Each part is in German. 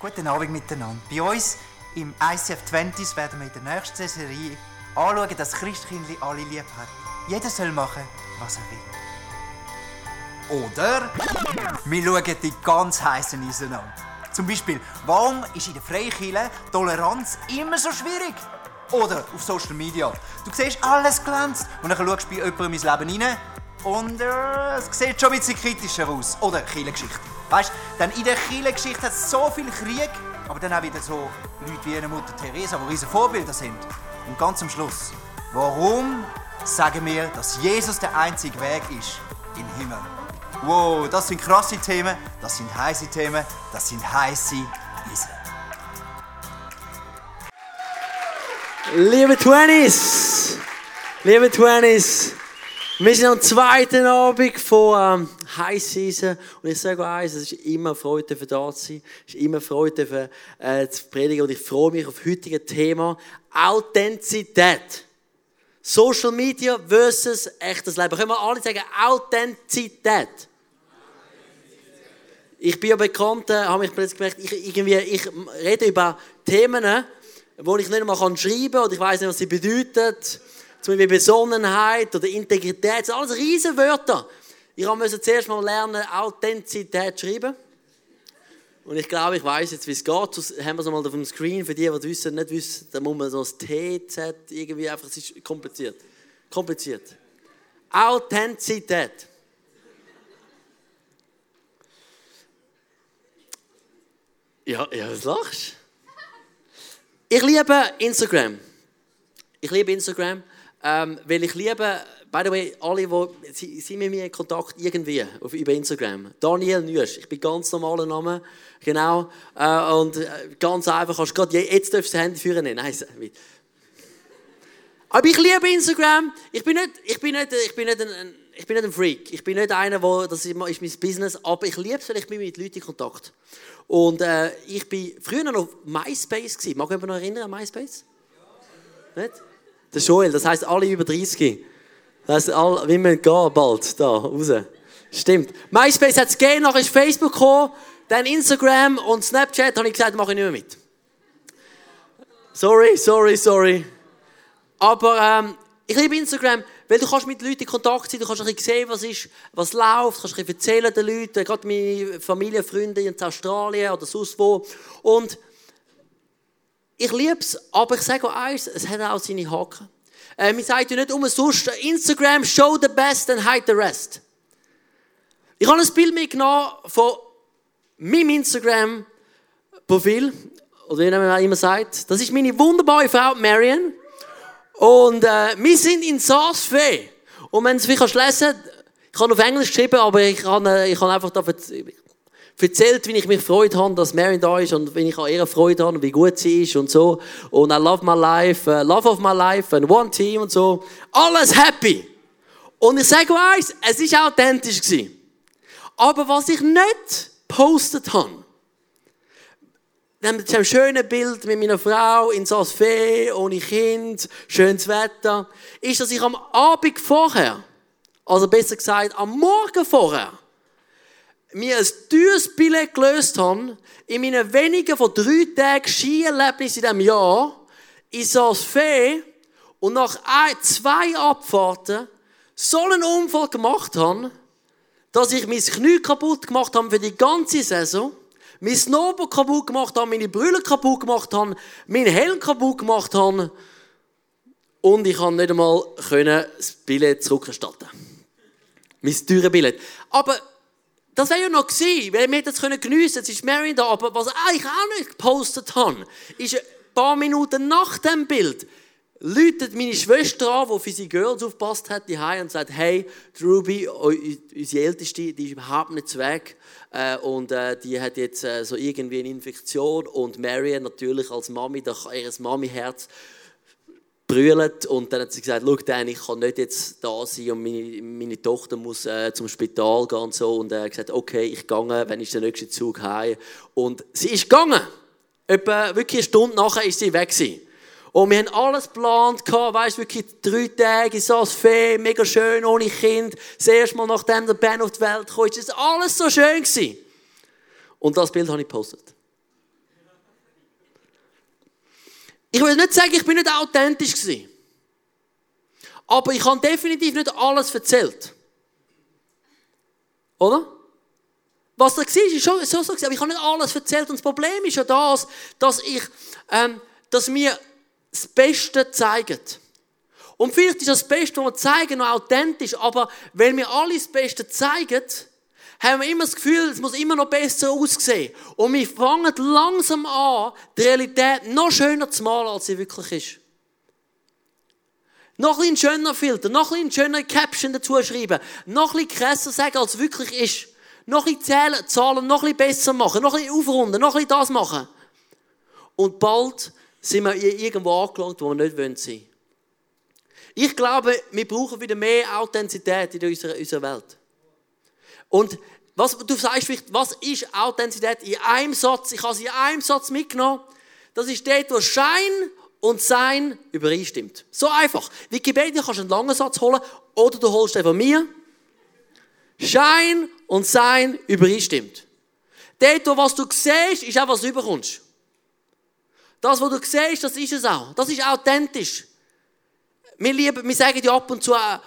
Guten Abend miteinander. Bei uns im ICF 20s werden wir in der nächsten Serie anschauen, dass Christkindli alle lieb hat. Jeder soll machen, was er will. Oder wir schauen die ganz heißen Eisen an. Zum Beispiel, warum ist in der Freikirche Toleranz immer so schwierig? Oder auf Social Media. Du siehst, alles glänzt. Und dann schaust du bei jemandem ins Leben rein und äh, es sieht schon ein bisschen kritischer aus. Oder Kirchengeschichte. Weißt du, in der Kirchengeschichte hat es so viel Krieg, aber dann auch wieder so Leute wie eine Mutter Teresa, die riesige Vorbilder sind. Und ganz am Schluss, warum sagen wir, dass Jesus der einzige Weg ist in den Himmel? Wow, das sind krasse Themen, das sind heiße Themen, das sind heiße Eisen. Liebe Twenties, liebe Twenties, wir sind am zweiten Abend von ähm, High Season und ich sage euch eins, es ist immer Freude für da zu sein, es ist immer Freude für äh, zu predigen und ich freue mich auf das heutige Thema Authentizität. Social Media versus echtes Leben. Können wir alle sagen Authentizität? Ich bin ja bekannt, äh, habe mich plötzlich gemerkt, ich, irgendwie, ich rede über Themen, wo ich nicht mal schreiben kann oder ich weiß nicht, was sie bedeuten. Zum Beispiel Besonnenheit oder Integrität. Das sind alles riesige Wörter. Ich musste zuerst mal lernen, Authentizität zu schreiben. Und ich glaube, ich weiß jetzt, wie es geht. Das haben wir es mal auf dem Screen. Für die, die wissen, nicht wissen, da muss man so das TZ irgendwie einfach, es ist kompliziert. Kompliziert. Authentizität. Ja, ja, was lachst Ich liebe Instagram. Ich liebe Instagram, ähm, weil ich liebe, by the way, alle, die sind mit mir in Kontakt irgendwie auf, über Instagram. Daniel Nüsch, ich bin ganz normaler Name, genau. Äh, und äh, ganz einfach, kannst du gerade, jetzt darfst du das Handy führen. Nein, aber ich liebe Instagram. Ich bin nicht, ich bin nicht, ich bin nicht ein, ich bin nicht ein Freak. Ich bin nicht einer, der, das ist mein Business, aber ich liebe es, weil ich bin mit Leuten in Kontakt. Und äh, ich bin früher noch auf MySpace gewesen. Mag jemand noch erinnern an MySpace? Ja. Nicht? Der Joel, das heisst alle über 30. Das heisst, alle, wir gehen bald da raus. Stimmt. MySpace hat es gegeben, nachher ist Facebook gekommen, dann Instagram und Snapchat, habe ich gesagt, mache ich nicht mehr mit. Sorry, sorry, sorry. Aber ähm, ich liebe Instagram, weil du kannst mit Leuten in Kontakt sein, du kannst ein bisschen sehen, was ist, was läuft, kannst ein bisschen erzählen den Leuten, gerade meine Familie, Freunde in Australien oder sonst wo. Und ich liebe es, aber ich sage auch eins, es hat auch seine Haken. Äh, man sagt ja nicht umsonst, Instagram, show the best and hide the rest. Ich habe ein Bild mitgenommen von meinem Instagram-Profil, oder wie man immer sagt. Das ist meine wunderbare Frau Marion. Und äh, wir sind in Saas-Fee. Und wenn du es lesen ich habe auf Englisch geschrieben, aber ich habe, äh, ich habe einfach da erzählt, wie ich mich gefreut habe, dass Mary da ist und wie ich an ihrer Freude habe und wie gut sie ist und so. Und I love my life, uh, love of my life and one team und so. Alles happy. Und ich sage eins, es war authentisch. Gewesen. Aber was ich nicht postet habe, dann haben wir ein schönes Bild mit meiner Frau in Saas-Fee, ohne Kind, schönes Wetter. Ist, dass ich am Abend vorher, also besser gesagt am Morgen vorher, mir ein teures Billett gelöst habe, in meinen wenigen von drei Tagen Skierlebnis in diesem Jahr, in Saas-Fee, und nach ein, zwei Abfahrten so einen Unfall gemacht habe, dass ich mein Knie kaputt gemacht habe für die ganze Saison, mein Snowboard kaputt gemacht habe, meine Brille kaputt gemacht habe, meinen Helm kaputt gemacht habe und ich kann nicht einmal das Billett zurückerstatten. Mein teures Billett. Aber das wäre ja noch gewesen, weil wir das geniessen können. Jetzt ist Mary da, aber was ich auch nicht gepostet habe, ist ein paar Minuten nach dem Bild, läutet meine Schwester an, die für sie Girls aufpasst hat, die und sagt, hey, Ruby, unsere Älteste, die ist überhaupt nicht weg. Äh, und äh, die hat jetzt äh, so irgendwie eine Infektion und Marion natürlich als Mami, da ihr Mami-Herz brüllt und dann hat sie gesagt, schau Dan, ich kann nicht jetzt da sein und meine, meine Tochter muss äh, zum Spital gehen und so und er hat gesagt, okay, ich gehe, wenn ich den nächsten Zug heim und sie ist gegangen. Etwa wirklich eine Stunde nachher ist sie weg gewesen. Und wir haben alles geplant, weißt du, wirklich drei Tage in so Fee, mega schön, ohne Kind. Das erste Mal, nachdem der Ben auf die Welt kam, ist das alles so schön gewesen. Und das Bild habe ich gepostet. Ich will nicht sagen, ich bin nicht authentisch gewesen. Aber ich habe definitiv nicht alles erzählt. Oder? Was da war, ist schon so, so aber ich habe nicht alles erzählt. Und das Problem ist ja das, dass ich, ähm, dass mir das Beste zeigen. Und vielleicht ist das Beste, was wir zeigen, noch authentisch, aber wenn wir alle das Beste zeigen, haben wir immer das Gefühl, es muss immer noch besser aussehen. Und wir fangen langsam an, die Realität noch schöner zu malen, als sie wirklich ist. Noch ein schöner Filter, noch ein schöner Caption dazu schreiben, noch ein krasser sagen, als es wirklich ist. Noch ein zählen, Zahlen noch ein besser machen, noch ein aufrunden, noch ein das machen. Und bald sind wir irgendwo angelangt, wo wir nicht sein wollen. Ich glaube, wir brauchen wieder mehr Authentizität in unserer, unserer Welt. Und was, du sagst vielleicht, was ist Authentizität in einem Satz? Ich habe sie in einem Satz mitgenommen. Das ist dort, wo Schein und Sein übereinstimmt. So einfach. Wikipedia kannst du einen langen Satz holen oder du holst den von mir. Schein und Sein übereinstimmt. Dort, wo was du siehst, ist auch, was du überkommst. Das, was du siehst, das ist es auch. Das ist authentisch. Wir, lieben, wir sagen ja ab und zu äh,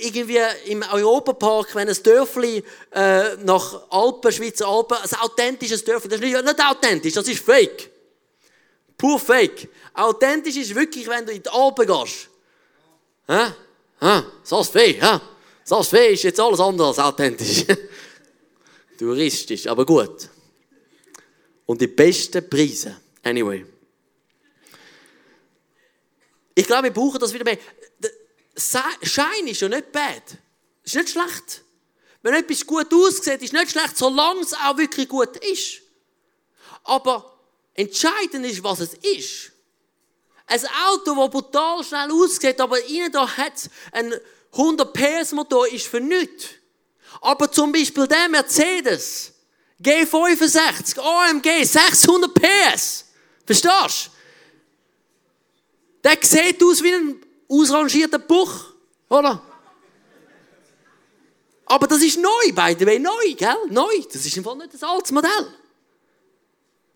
irgendwie im Europapark, wenn ein Dörfli äh, nach Alpen, Schweizer Alpen, ein authentisches Dörfli, das ist nicht, nicht authentisch, das ist fake. Pur fake. Authentisch ist wirklich, wenn du in die Alpen gehst. Hä? Hä? Das Fee, hä? Das Fee ist jetzt alles andere als authentisch. Touristisch, aber gut. Und die besten Preise. Anyway. Ich glaube, wir brauchen das wieder mehr. Schein ist ja nicht bad. Ist nicht schlecht. Wenn etwas gut aussieht, ist nicht schlecht, solange es auch wirklich gut ist. Aber entscheidend ist, was es ist. Ein Auto, das brutal schnell aussieht, aber innen da hat ein 100 PS Motor, ist für nichts. Aber zum Beispiel der Mercedes G65 AMG 600 PS. Verstehst du? Der sieht aus wie ein ausrangierter Buch, oder? Aber das ist neu, by the way, neu, gell? Neu. Das ist Fall nicht das altes Modell.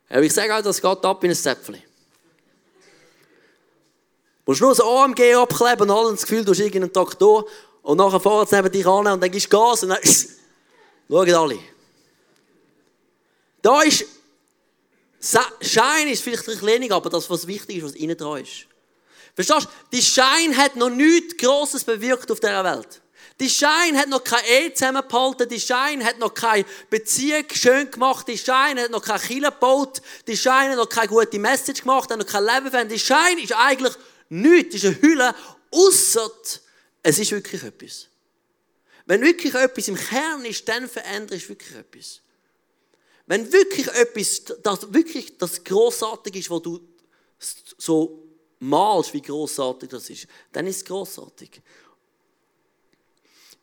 Aber ich sage auch, das geht ab in ein Zäpfchen. Du musst nur das AMG abkleben und alle das Gefühl, du hast irgendeinen Traktor und nachher fahren sie neben dich an und dann gibst du Gas und dann schauen alle. Da ist Schein ist vielleicht ein wenig, aber das, was wichtig ist, was innen dran ist. Verstehst du? Die Schein hat noch nichts Grosses bewirkt auf dieser Welt. Die Schein hat noch kein Ehe zusammengehalten, die Schein hat noch keine Beziehung schön gemacht, die Schein hat noch kein Kille gebaut, die Schein hat noch keine gute Message gemacht, hat noch kein Leben verändert. Die Schein ist eigentlich nichts, ist eine Hülle, außer es ist wirklich etwas. Wenn wirklich etwas im Kern ist, dann verändert es wirklich etwas. Wenn wirklich etwas, das wirklich das Großartige ist, was du so malst, wie großartig das ist, dann ist es großartig.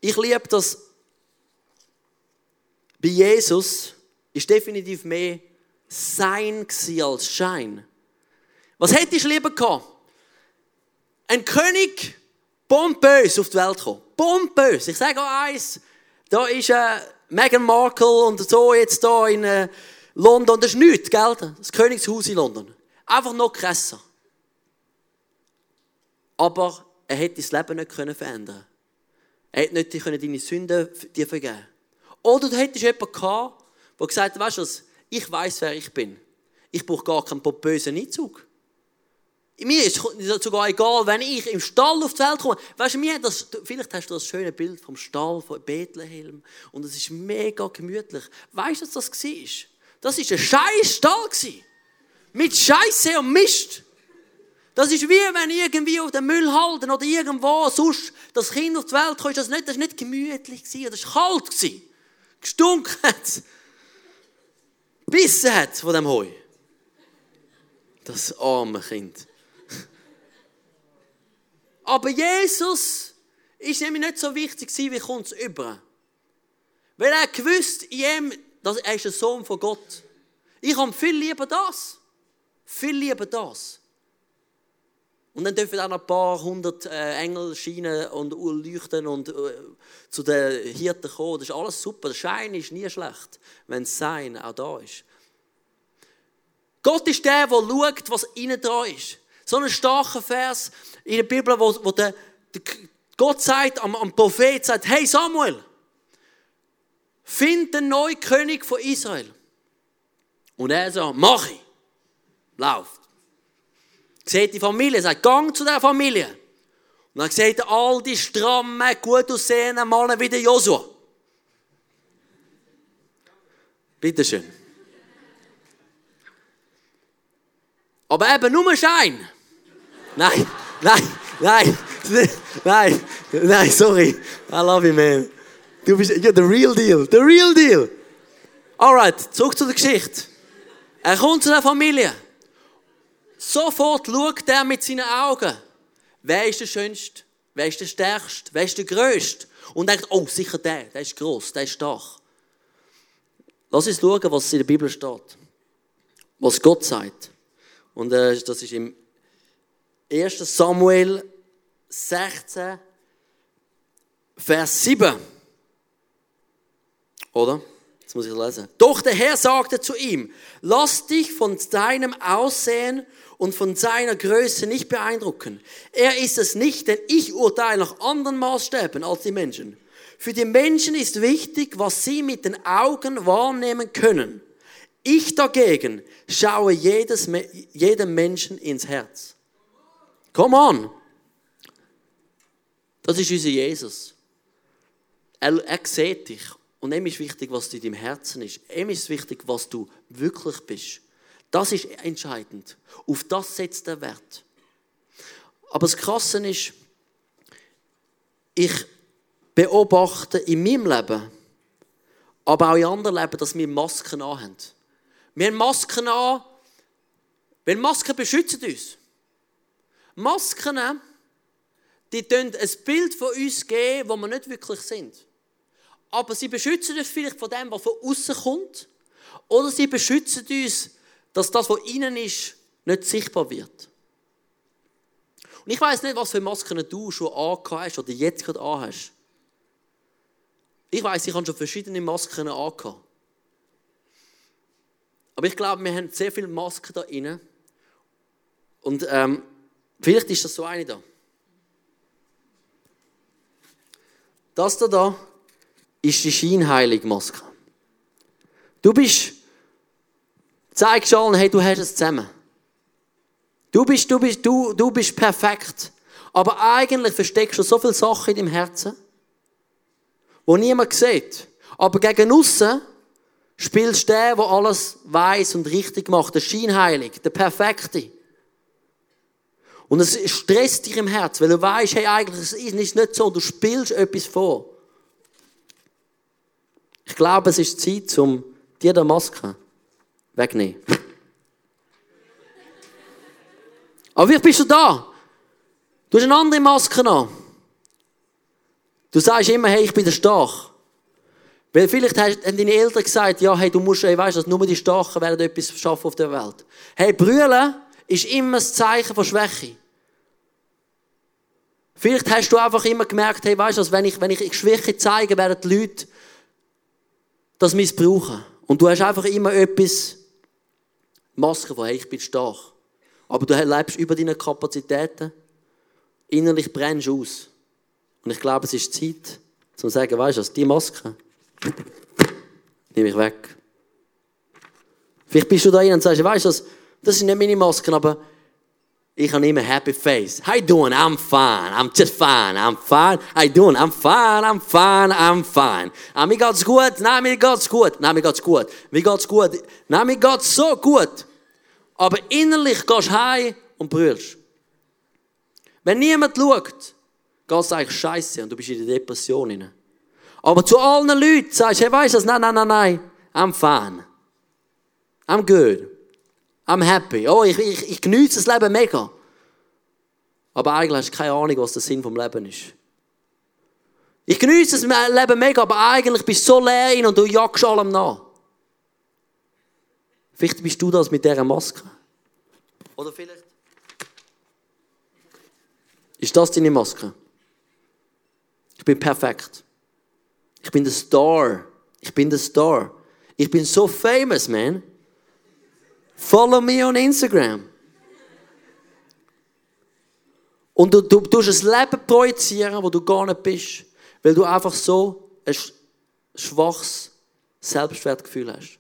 Ich liebe das. Bei Jesus ist definitiv mehr Sein als Schein. Was hättest du lieber gehabt? Ein König, pompös auf die Welt gekommen. Pompös. Ich sage auch eins. Da ist äh, Meghan Markle und so jetzt da in äh, London. Das ist nichts, gell? Das Königshaus in London. Einfach noch krasser aber er hätte das Leben nicht verändern können. Er hätte nicht deine Sünden dir vergeben Oder du hättest jemanden gehabt, der gesagt hat, weißt du was, ich weiß, wer ich bin. Ich brauche gar keinen bösen Einzug. Mir ist es sogar egal, wenn ich im Stall auf die Welt komme. Weißt du, mir das, vielleicht hast du das schöne Bild vom Stall von Bethlehem und es ist mega gemütlich. Weißt du, was das war? Das war ein scheiß Stall. Mit Scheiße und Mist. Das ist wie wenn irgendwie auf dem Müll halten oder irgendwo sonst das Kind auf die Welt kommt. Das war nicht, nicht gemütlich, das war kalt. Gestunken hat Bissen hat von dem Heu. Das arme Kind. Aber Jesus ist nämlich nicht so wichtig wie kommt es über. Weil er gewusst, ihm, dass er ist ein Sohn von Gott. Ich habe viel lieber das. Viel lieber das. Und dann dürfen auch noch ein paar hundert äh, Engel scheinen und leuchten und äh, zu den Hirten kommen. Das ist alles super. Der Schein ist nie schlecht, wenn Sein auch da ist. Gott ist der, der schaut, was innen dran ist. So einen starken Vers in der Bibel, wo, wo der, der Gott sagt, am, am Prophet sagt, hey Samuel, find den neuen König von Israel. Und er sagt, mach ich. Lauft. Sieht die Familie, sagt, gang zu der Familie. Und dann sieht er all die strammen, gut aussehenden Männer wie der Joshua. Bitteschön. Aber eben nur Schein. Nein, nein, nein, nein, nein, sorry. I love you, man. Du bist ja the real deal, the real deal. Alright, zurück zu der Geschichte. Er kommt zu der Familie. Sofort schaut er mit seinen Augen. Wer ist der Schönste? Wer ist der Stärkste? Wer ist der Größte? Und denkt, oh, sicher der, der ist groß, der ist stark. Lass uns schauen, was in der Bibel steht. Was Gott sagt. Und äh, das ist im 1. Samuel 16, Vers 7. Oder? Jetzt muss ich lesen. Doch der Herr sagte zu ihm, lass dich von deinem Aussehen und von seiner Größe nicht beeindrucken. Er ist es nicht, denn ich urteile nach anderen Maßstäben als die Menschen. Für die Menschen ist wichtig, was sie mit den Augen wahrnehmen können. Ich dagegen schaue jedes, jedem Menschen ins Herz. Come on! Das ist unser Jesus. Er, er sieht dich. Und ihm ist wichtig, was in deinem Herzen ist. Ihm ist wichtig, was du wirklich bist. Das ist entscheidend. Auf das setzt er Wert. Aber das Krasse ist, ich beobachte in meinem Leben, aber auch in anderen Leben, dass wir Masken anhaben. Wir haben Masken an, weil Masken beschützen uns. Masken, die ein Bild von uns geben, wo wir nicht wirklich sind. Aber sie beschützen uns vielleicht von dem, was von außen kommt, oder sie beschützen uns, dass das, was innen ist, nicht sichtbar wird. Und ich weiß nicht, was für Masken du schon angehört hast oder jetzt gerade anhast. Ich weiß, ich habe schon verschiedene Masken angehabt. Aber ich glaube, wir haben sehr viele Masken da drin. Und ähm, vielleicht ist das so eine da. Das da, da ist die scheinheilige Maske. Du bist, zeigst allen, hey, du hast es zusammen. Du bist, du bist, du, du bist perfekt. Aber eigentlich versteckst du so viele Sachen in deinem Herzen, wo niemand sieht. Aber gegen aussen spielst du den, der alles weiß und richtig macht, der Scheinheilig, der Perfekte. Und es stresst dich im Herz, weil du weißt, hey, eigentlich ist es nicht so, du spielst etwas vor. Ich glaube, es ist Zeit, um dir die Maske wegzunehmen. Aber wie bist du da? Du hast eine andere Maske an. Du sagst immer, hey, ich bin der Stark. Weil vielleicht haben deine Eltern gesagt, ja, hey, du musst, hey, weißt, dass nur die Starken werden etwas schaffen auf der Welt. Hey, brüllen ist immer ein Zeichen von Schwäche. Vielleicht hast du einfach immer gemerkt, hey, weißt du, wenn ich, wenn ich Schwäche zeige, werden die Leute das missbrauchen. Und du hast einfach immer etwas, Maske von, hey, ich bin stark. Aber du lebst über deine Kapazitäten. Innerlich brennst du aus. Und ich glaube, es ist Zeit, zu sagen, weißt du, die Maske nehme ich weg. Vielleicht bist du da rein und sagst, weißt du, das sind nicht meine Masken, aber ich habe immer happy face. How you doing? I'm fine. I'm just fine. I'm fine. How you doing? I'm fine. I'm fine. I'm fine. Ah, mir geht's gut. Nein, mir geht's gut. Nein, mir geht's gut. Mir geht's gut. Nein, mir geht's so gut. Aber innerlich gehst du heim und brüllst. Wenn niemand schaut, geht's eigentlich scheiße und du bist in der Depression rein. Aber zu allen Leuten sagst du, hey, weißt du Nein, nein, nein, nein. I'm fine. I'm good. I'm happy. Oh, ich, ich, ich genieße das Leben mega. Aber eigentlich hast du keine Ahnung, was der Sinn vom Leben ist. Ich genieße das Leben mega, aber eigentlich bist du so leer und du jagst allem nach. Vielleicht bist du das mit dieser Maske. Oder vielleicht ist das deine Maske. Ich bin perfekt. Ich bin der Star. Ich bin der Star. Ich bin so famous, man. Follow me on Instagram. Und du, du tust ein Leben projizieren, wo du gar nicht bist, weil du einfach so ein schwaches Selbstwertgefühl hast.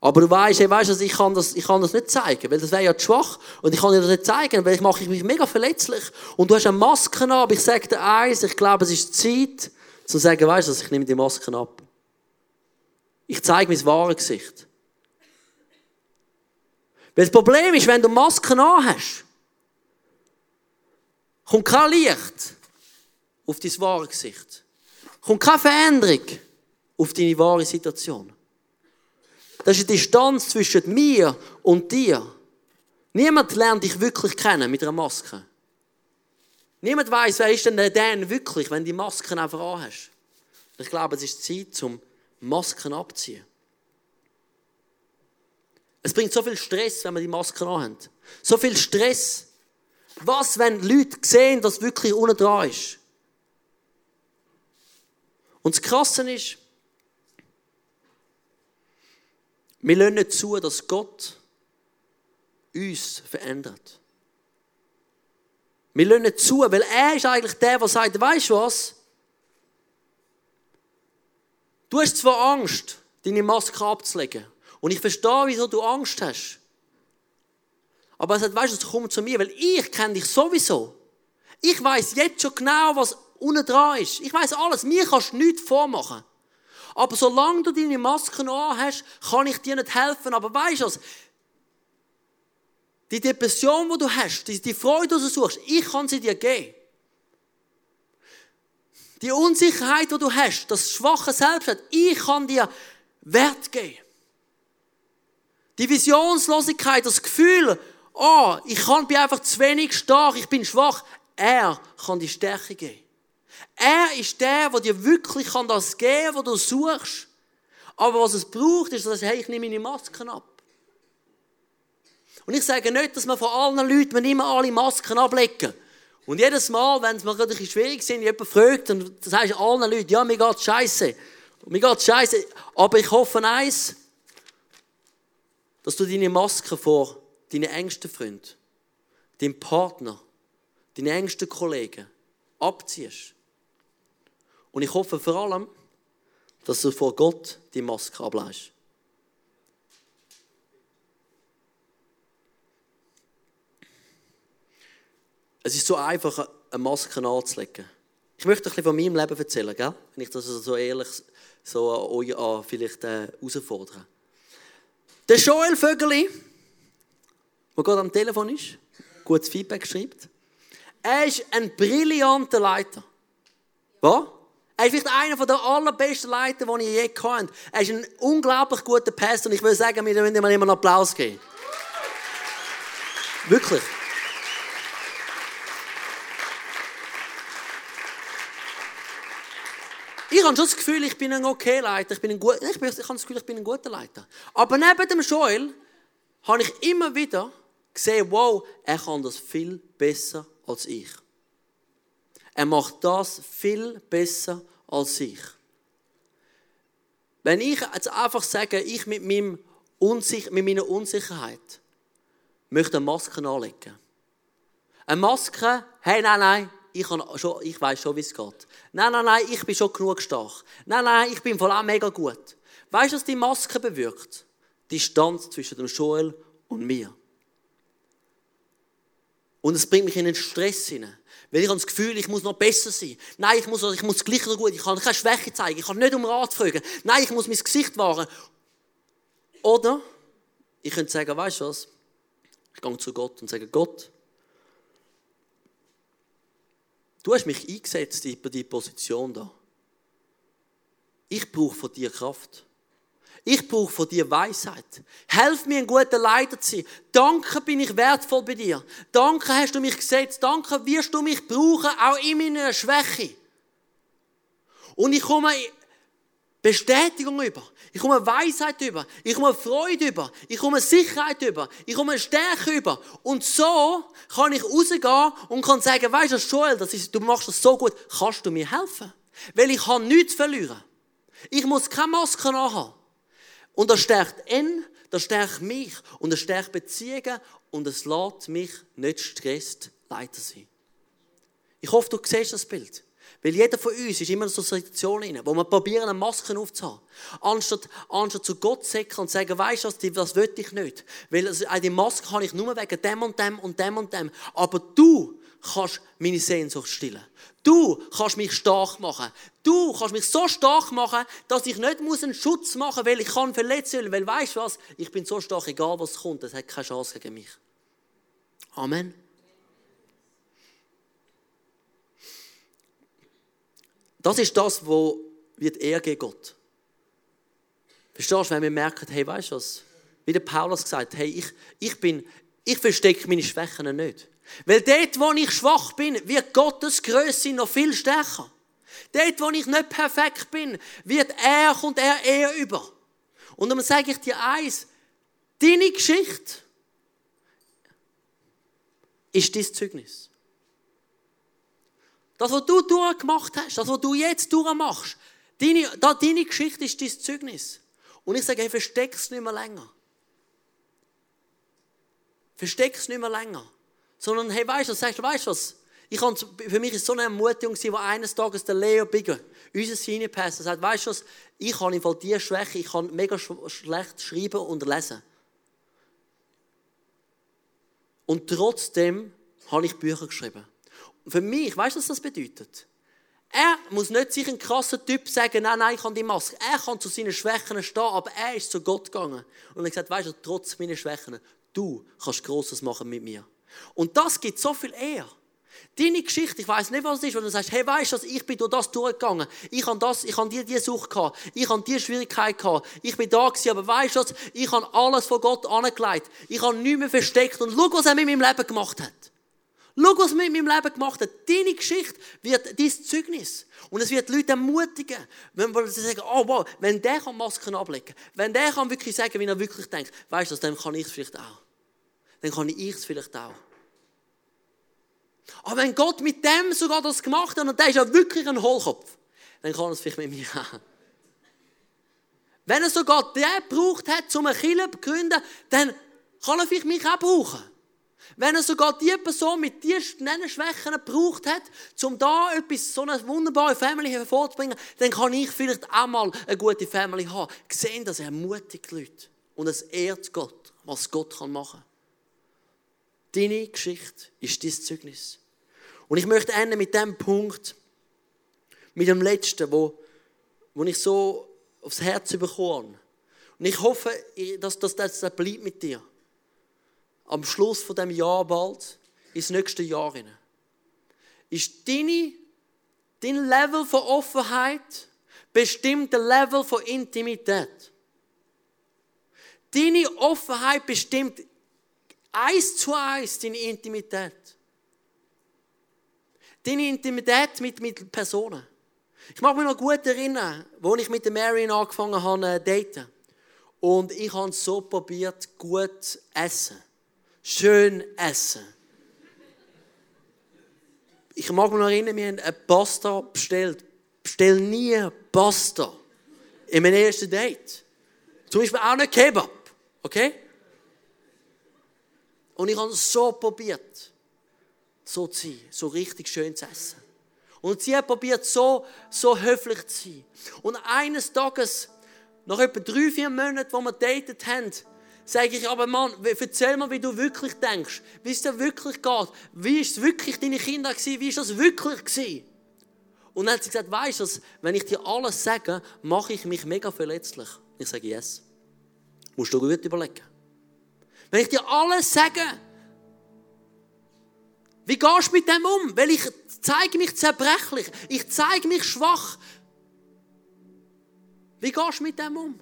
Aber du weißt, hey, weißt, ich, kann das, ich kann das nicht zeigen, weil das wäre ja zu schwach. Und ich kann dir das nicht zeigen, weil ich mache mich mega verletzlich. Und du hast eine Maske an, aber ich sage dir eins, ich glaube, es ist Zeit, zu sagen, weißt du, ich nehme die Masken ab. Ich zeige mein wahres Gesicht. Weil das Problem ist, wenn du Masken hast, kommt kein Licht auf dein wahre Gesicht. Kommt keine Veränderung auf deine wahre Situation. Das ist die Distanz zwischen mir und dir. Niemand lernt dich wirklich kennen mit einer Maske. Niemand weiß, wer ist denn der Dan wirklich, wenn du die Masken einfach anhast. Ich glaube, es ist Zeit, zum Masken abziehen. Es bringt so viel Stress, wenn man die Masken anhat. So viel Stress. Was, wenn Leute sehen, dass wirklich unten dran ist? Und das Krasse ist, Wir lassen nicht zu, dass Gott uns verändert. Wir lassen nicht zu, weil er ist eigentlich der, der sagt, weißt du was? Du hast zwar Angst, deine Maske abzulegen. Und ich verstehe, wieso du Angst hast. Aber er sagt, weißt du, komm zu mir, weil ich kenne dich sowieso. Ich weiß jetzt schon genau, was unten dran ist. Ich weiß alles. Mir kannst du nichts vormachen. Aber solange du deine Maske an hast, kann ich dir nicht helfen. Aber weißt du was? Die Depression, die du hast, die, die Freude, die du suchst, ich kann sie dir geben. Die Unsicherheit, die du hast, das schwache Selbstwert, ich kann dir Wert geben. Die Visionslosigkeit, das Gefühl, oh, ich kann, bin einfach zu wenig stark, ich bin schwach. Er kann die Stärke geben. Er ist der, der dir wirklich das geben kann, was du suchst. Aber was es braucht, ist, dass hey, ich nehme meine Masken ab. Und ich sage nicht, dass man von allen Leuten immer alle Masken ablegen. Und jedes Mal, wenn es mir gerade ein schwierig sind, jemand fragt, dann sagst du allen Leuten, ja, mir geht's scheiße. Mir geht's scheiße. Aber ich hoffe eins, dass du deine Maske vor deinen engsten Freund, deinem Partner, deinen engsten Kollegen abziehst. Und ich hoffe vor allem, dass du vor Gott die Maske ableist. Es ist so einfach, eine Maske anzulegen. Ich möchte ein bisschen von meinem Leben erzählen, gell? wenn ich das so ehrlich so an euch vielleicht äh, herausfordere. Der Joel Vögeli, der gerade am Telefon ist, gutes Feedback schreibt, er ist ein brillanter Leiter. Was? Er ist vielleicht einer der allerbesten Leiter, die ich je hatte. Er ist ein unglaublich guter Pastor und ich würde sagen, wir müssen ihm immer einen Applaus geben. Wirklich. Ich habe schon das Gefühl, ich bin ein okay Leiter. Ich, bin ein gut, ich, bin, ich habe das Gefühl, ich bin ein guter Leiter. Aber neben dem Joel habe ich immer wieder gesehen, wow, er kann das viel besser als ich. Er macht das viel besser als ich. Wenn ich jetzt einfach sage, ich mit, meinem Unsich mit meiner Unsicherheit möchte eine Maske anlegen. Eine Maske, hey, nein, nein, ich, ich weiß schon, wie es geht. Nein, nein, nein, ich bin schon genug stark. Nein, nein, ich bin voll auch mega gut. Weißt du, was die Maske bewirkt? Die Distanz zwischen dem Joel und mir. Und es bringt mich in den Stress hinein. Weil ich habe das Gefühl, ich muss noch besser sein. Nein, ich muss, ich muss gleich so gut. Ich kann keine Schwäche zeigen. Ich kann nicht um Rat fragen. Nein, ich muss mein Gesicht wahren. Oder ich könnte sagen, weißt du was? Ich gehe zu Gott und sage, Gott, du hast mich eingesetzt in die Position da. Ich brauche von dir Kraft. Ich brauche von dir Weisheit. Helf mir, ein guter Leiter zu sein. Danke, bin ich wertvoll bei dir. Danke, hast du mich gesetzt. Danke, wirst du mich brauchen, auch in meiner Schwäche. Und ich komme Bestätigung über. Ich komme Weisheit über. Ich komme Freude über. Ich komme Sicherheit über. Ich komme Stärke über. Und so kann ich rausgehen und kann sagen, weißt du, Joel, das ist, du machst das so gut. Kannst du mir helfen? Weil ich habe nichts verlieren. Ich muss keine Maske haben. Und das stärkt ihn, das stärkt mich und das stärkt Beziehungen und es lässt mich nicht gestresst Leiter sein. Ich hoffe, du siehst das Bild. Weil jeder von uns ist immer in so einer Situation rein, wo wir probieren, eine Maske aufzuhaben. Anstatt, anstatt zu Gott zu und zu sagen, weisst du, das will ich nicht. Weil also, die Maske habe ich nur wegen dem und dem und dem und dem. Aber du kannst meine Sehnsucht stillen. Du kannst mich stark machen. Du kannst mich so stark machen, dass ich nicht einen Schutz machen muss, weil ich kann verletzt werden. Weil weißt du was? Ich bin so stark, egal was kommt, das hat keine Chance gegen mich. Amen. Das ist das, wo wird er gegen Gott. Verstehst du, wenn wir merken, hey, weißt du was? Wie der Paulus gesagt hey, ich, ich bin, ich verstecke meine Schwächen nicht. Weil dort, wo ich schwach bin, wird Gottes Größe noch viel stärker. Dort, wo ich nicht perfekt bin, wird er, kommt er eher über. Und dann sage ich dir eins, deine Geschichte ist dein Zeugnis. Das, was du durchgemacht hast, das, was du jetzt durchmachst, deine, deine Geschichte ist dein Zeugnis. Und ich sage, hey, versteck es nicht mehr länger. Versteck es nicht mehr länger. Sondern, hey, weißt du, sagst du, weißt du was? Ich für mich ist so eine Ermutigung, wo eines Tages der Leo Bigger, unser Senior Pastor, sagt, weißt du was? Ich habe im Fall diese Schwäche, ich kann mega schlecht schreiben und lesen. Und trotzdem habe ich Bücher geschrieben. Für mich, weißt du, was das bedeutet? Er muss nicht sich ein krasser Typ sagen, nein, nein, ich habe die Maske. Er kann zu seinen Schwächen stehen, aber er ist zu Gott gegangen. Und er hat gesagt, weißt du, trotz meiner Schwächen, du kannst Großes machen mit mir. Und das gibt so viel eher. Deine Geschichte, ich weiß nicht, was es ist, wenn du sagst, hey, weißt du, ich bin durch das durchgegangen. Ich habe das, ich habe die, die Sucht gehabt. Ich habe die Schwierigkeit gehabt. Ich bin da gewesen, aber weißt du, ich habe alles von Gott angelegt. Ich habe nichts mehr versteckt. Und schau, was er mit meinem Leben gemacht hat. Schau, was er mit meinem Leben gemacht hat. Deine Geschichte wird dein Zeugnis. Und es wird Leute ermutigen, wenn sie sagen, oh wow, wenn der kann Masken ablegen, wenn der kann wirklich sagen, wie er wirklich denkt, weißt du, dann kann ich es vielleicht auch. Dann kann ich es vielleicht auch. Aber wenn Gott mit dem sogar das gemacht hat und der ist ja wirklich ein Hohlkopf, dann kann er es vielleicht mit mir auch. Wenn er sogar den gebraucht hat, um eine Kirche zu gründen, dann kann er vielleicht mich auch brauchen. Wenn er sogar die Person mit diesen Schwächen gebraucht hat, um da etwas, so eine wunderbare Family hervorzubringen, dann kann ich vielleicht auch mal eine gute Family haben. Sehen, dass er ermutigt Leute und es ehrt Gott, was Gott machen kann. Deine Geschichte ist dein Zeugnis. Und ich möchte enden mit dem Punkt, mit dem letzten, wo, wo ich so aufs Herz bekomme. Und ich hoffe, dass, dass das bleibt mit dir. Am Schluss von dem Jahr bald, ins nächste Jahr hinein. Ist deine, dein Level von Offenheit bestimmt der Level von Intimität. Deine Offenheit bestimmt eins zu eins deine Intimität. Deine Intimität mit, mit Personen. Ich mag mich noch gut erinnern, als ich mit der Marion angefangen habe zu äh, daten. Und ich habe so probiert, gut zu essen. Schön essen. Ich mag mich noch erinnern, wir haben eine Pasta bestellt. Bestell nie Pasta. In meinem ersten Date. Zum Beispiel auch nicht Kebab. Okay? Und ich habe so probiert so zu sein, so richtig schön zu essen. Und sie hat probiert, so, so höflich zu sein. Und eines Tages, nach etwa drei, vier Monaten, wo wir datet haben, sage ich, aber Mann, erzähl mal, wie du wirklich denkst, wie es dir wirklich geht. Wie ist es wirklich deine Kinder gewesen? Wie ist das wirklich gewesen? Und dann hat sie gesagt, weißt du, wenn ich dir alles sage, mache ich mich mega verletzlich. Ich sage, yes. Musst du gut überlegen. Wenn ich dir alles sage, wie gehst du mit dem um? Weil ich zeige mich zerbrechlich. Ich zeige mich schwach. Wie gehst du mit dem um?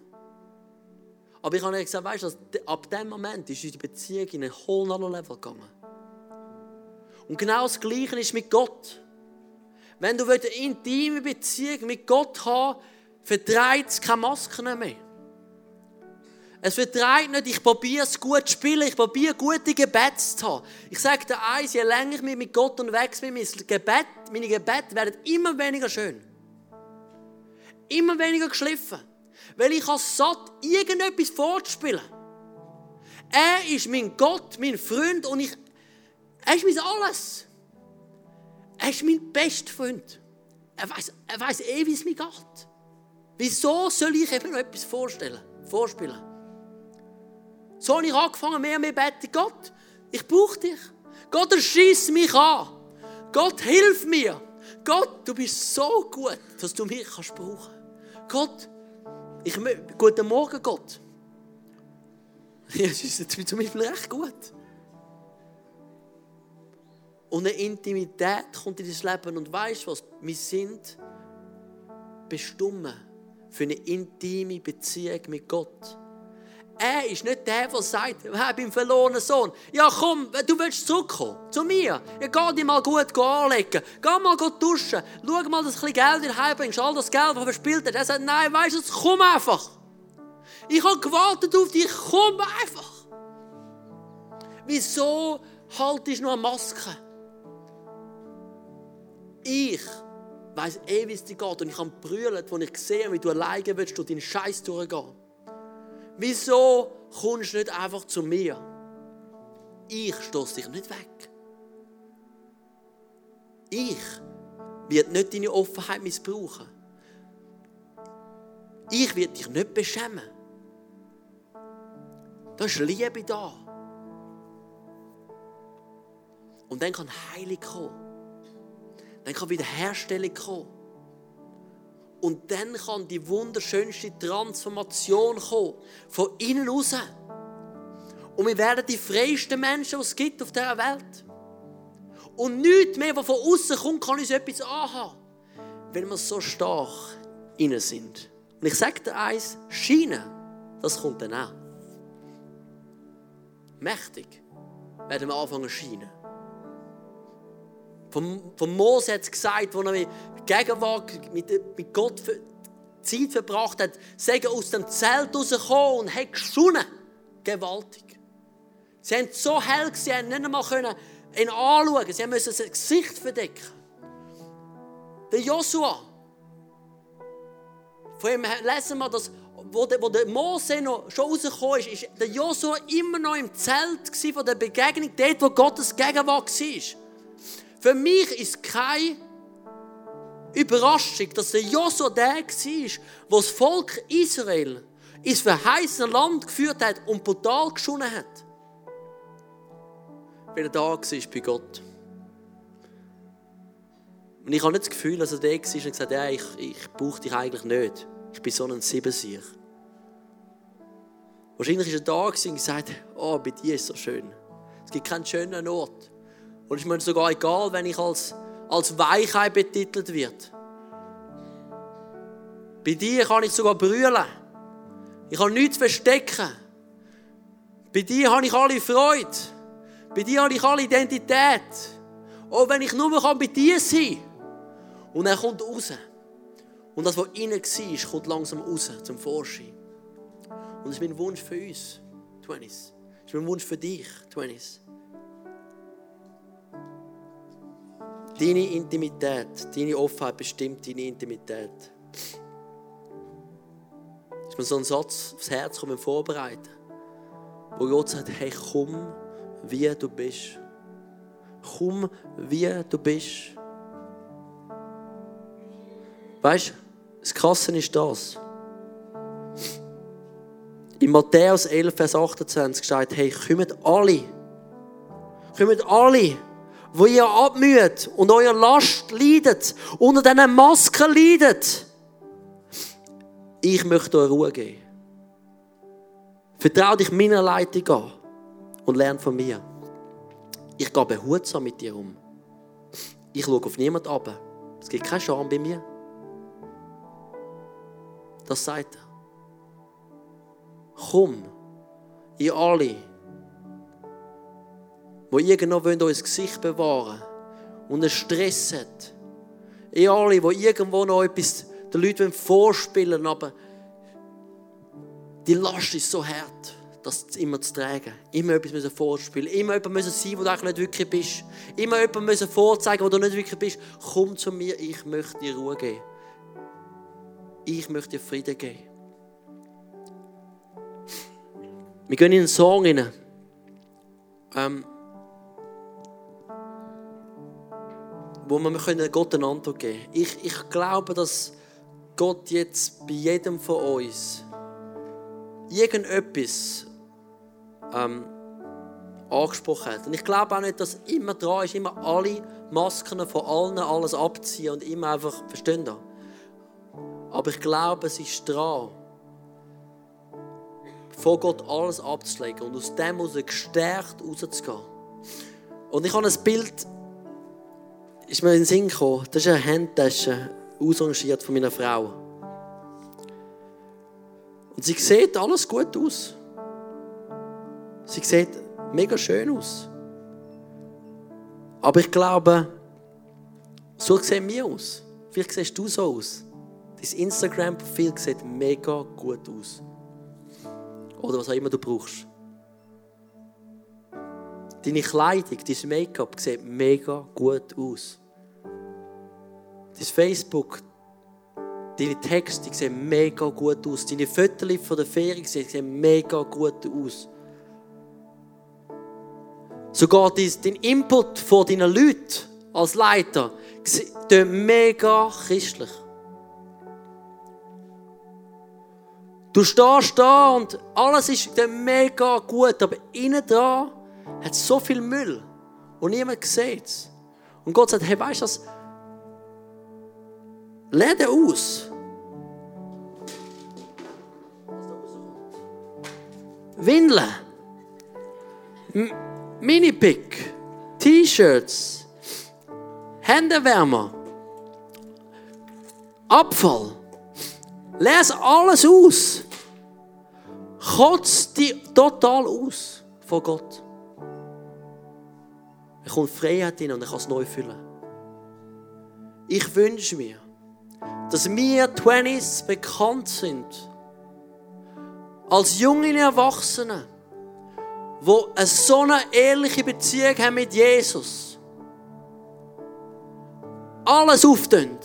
Aber ich habe ihr gesagt, weißt du, ab dem Moment ist unsere Beziehung in ein whole other Level gegangen. Und genau das Gleiche ist mit Gott. Wenn du eine intime Beziehung mit Gott haben verdreht es keine Masken mehr. Es vertreibt nicht, ich probiere es gut zu spielen, ich probiere gute Gebete zu haben. Ich sage dir eins, je länger ich mit Gott unterwegs bin, mein Gebet, meine Gebete werden immer weniger schön. Immer weniger geschliffen. Weil ich habe satt, irgendetwas vorzuspielen. Er ist mein Gott, mein Freund und ich, er ist mein Alles. Er ist mein bester Freund. Er weiß, er weiß eh, wie es mir geht. Wieso soll ich eben noch etwas vorstellen, vorspielen? So habe ich angefangen, mehr und mehr beten. Gott, ich brauche dich. Gott, erschieß mich an. Gott, hilf mir. Gott, du bist so gut, dass du mich kannst brauchen. Gott, ich guten Morgen, Gott. Es ist zum Beispiel recht gut. Und eine Intimität kommt in dein Leben und weißt was? Wir sind bestimmt für eine intime Beziehung mit Gott. Er ist nicht der, der sagt, ich bin verlorener Sohn. Ja, komm, du willst zurückkommen, zu mir. Ja, geh dich mal gut anlegen. Geh mal gut duschen. Schau mal, dass du ein bisschen Geld in heimbringst. All das Geld, das du verspielt hast. Er sagt, nein, weißt du, komm einfach. Ich habe gewartet auf dich, komm einfach. Wieso haltest du noch eine Maske? Ich weiß eh, wie es dir geht und ich habe brüllt, als ich sehe, wie du alleine willst durch deinen Scheiß durchgehen. Wieso kommst du nicht einfach zu mir? Ich stoße dich nicht weg. Ich werde nicht deine Offenheit missbrauchen. Ich werde dich nicht beschämen. Da ist Liebe da. Und dann kann Heilung kommen. Dann kann Wiederherstellung kommen. Und dann kann die wunderschönste Transformation kommen. Von innen raus. Und wir werden die freiesten Menschen, die es gibt auf dieser Welt. Und nichts mehr, was von außen kommt, kann uns etwas anhaben. Weil wir so stark innen sind. Und ich sage dir eins, Schienen, das kommt dann auch. Mächtig werden wir anfangen zu scheinen. Von, von Mose hat es gesagt, als er mit Gegenwart, mit, mit Gott Zeit verbracht hat, sagen aus dem Zelt rausgekommen und hat geschunnen. Gewaltig. Sie haben so hell gesehen, sie haben nicht einmal können ihn anschauen. Sie mussten sein Gesicht verdecken. Der Joshua. Von ihm lesen wir, dass, wo der, wo der Mose noch schon rausgekommen ist, ist der Joshua immer noch im Zelt von der Begegnung, dort, wo Gottes Gegenwart war. Für mich ist keine Überraschung, dass der Josua der war, der das Volk Israel ins verheißene Land geführt hat und brutal geschonnen hat. Weil er da war bei Gott. Und ich habe nicht das Gefühl, dass er da war und gesagt hat, ja, ich, ich brauche dich eigentlich nicht. Ich bin so ein Siebensier. Wahrscheinlich war er da und gesagt, oh, bei dir ist es so schön. Es gibt keinen schönen Ort. Und es ist mir sogar egal, wenn ich als, als Weichheit betitelt wird. Bei dir kann ich sogar brüllen. Ich kann nichts verstecken. Bei dir habe ich alle Freude. Bei dir habe ich alle Identität. Auch wenn ich nur bei dir sein kann. Und er kommt raus. Und das, was innen war, kommt langsam raus zum Vorschein. Und das ist mein Wunsch für uns, Twenties. Das ist mein Wunsch für dich, Twenties. Deine Intimität, deine Offenheit bestimmt deine Intimität. Ist mir so ein Satz aufs Herz kommen vorbereiten, wo Gott sagt: Hey, komm, wie du bist. Komm, wie du bist. Weißt du, das Krasse ist das. In Matthäus 11, Vers 28 steht: Hey, kommt alle. Kommt alle wo ihr abmüht und euer Last leidet, unter diesen Masken leidet. Ich möchte euch Ruhe geben. Vertrau dich meiner Leitung an und lerne von mir. Ich gehe behutsam mit dir um. Ich schaue auf niemanden ab. Es gibt keine Scham bei mir. Das sagt er. Komm, ihr alle, die irgendwo wollen, euer Gesicht bewahren und einen Stress hat. Ihr alle, die irgendwo noch etwas den Leuten vorspielen wollen, aber die Last ist so hart, das immer zu tragen. Immer etwas müssen vorspielen, immer jemand müssen sein, wo du eigentlich nicht wirklich bist. Immer jemand müssen vorzeigen, wo du nicht wirklich bist. Komm zu mir, ich möchte dir Ruhe geben. Ich möchte dir Frieden geben. Wir gehen in einen Song rein. Ähm, wo wir Gott eine Antwort geben können. Ich, ich glaube, dass Gott jetzt bei jedem von uns irgendetwas ähm, angesprochen hat. Und ich glaube auch nicht, dass immer dran ist, immer alle Masken von allen alles abziehen und immer einfach, verstehen da? Aber ich glaube, es ist dran, vor Gott alles abzulegen und aus dem heraus gestärkt rauszugehen. Und ich habe ein Bild, ist mir in den Sinn gekommen, das ist eine Handtasche, ausrangiert von meiner Frau. Und sie sieht alles gut aus. Sie sieht mega schön aus. Aber ich glaube, so sehen wir aus. Vielleicht siehst du so aus. Dein Instagram-Profil sieht mega gut aus. Oder was auch immer du brauchst. Deine Kleidung, dein Make-up sieht mega gut aus. Dein Facebook, deine Texte sehen mega gut aus. Deine Fotos von der Ferien sehen mega gut aus. Sogar dein Input von deinen Leuten als Leiter ist mega christlich. Du stehst da und alles ist mega gut, aber innen dran hat so viel Müll und niemand sieht es. Und Gott sagt, hey, weißt du was? Lade aus. Windeln. Mini-Pick. T-Shirts. Händewärmer. Abfall. Lese alles aus. Kotz dich total aus von Gott. Kommt Freiheit hin und er kann es neu füllen. Ich wünsche mir, dass wir Twenties bekannt sind als junge Erwachsene, die eine so eine ehrliche Beziehung haben mit Jesus. Alles auftun.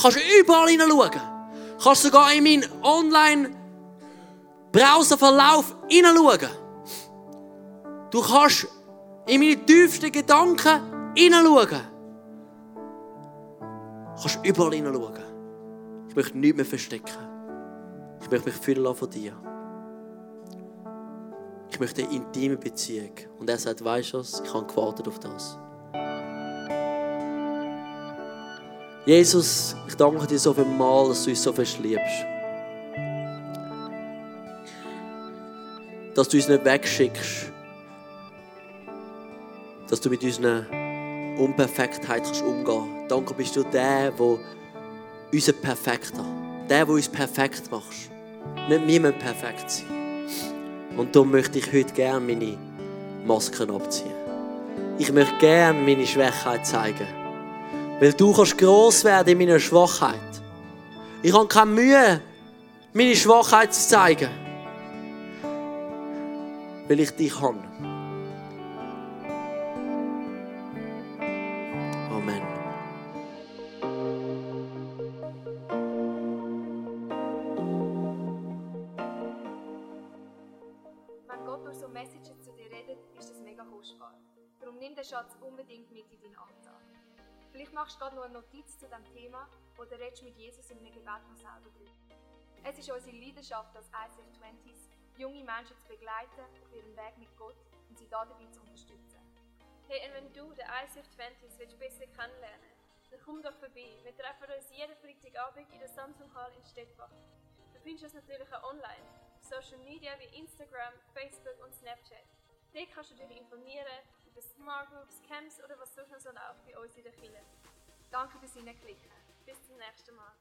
Kannst überall hineinschauen. Kannst sogar in meinen Online-Browserverlauf hineinschauen. Du kannst in meine tiefsten Gedanken hineinschauen. Du kannst überall hineinschauen. Ich möchte nichts mehr verstecken. Ich möchte mich füllen von dir. Ich möchte eine intime Beziehung. Und er sagt, weißt du was, ich habe gewartet auf das. Jesus, ich danke dir so viel Mal, dass du uns so fest liebst. Dass du uns nicht wegschickst. Dass du mit unserer Unperfektheit kannst umgehen kannst. Danke bist du der, der unser Perfekter, der, der uns perfekt macht. Nicht wir müssen perfekt sein. Und darum möchte ich heute gerne meine Masken abziehen. Ich möchte gerne meine Schwächheit zeigen. Weil du kannst gross werden in meiner Schwachheit. Ich habe keine Mühe, meine Schwachheit zu zeigen. Weil ich dich habe. Noch eine Notiz zu diesem Thema oder redest mit Jesus in einem Gebet noch selber drüber. Es ist unsere Leidenschaft als ICF 20s, junge Menschen zu begleiten auf ihrem Weg mit Gott und sie dabei zu unterstützen. Hey, und wenn du den ICF 20s willst besser kennenlernen dann komm doch vorbei. Wir treffen uns jeden Freitagabend in der Samsung Hall in Stettbach. Du findest uns natürlich auch online, auf Social Media wie Instagram, Facebook und Snapchat. Dort kannst du dich informieren über Smart Groups, Camps oder was sonst noch läuft bei uns in der Kirche. Danke fürs Hineinklicken. Bis zum nächsten Mal.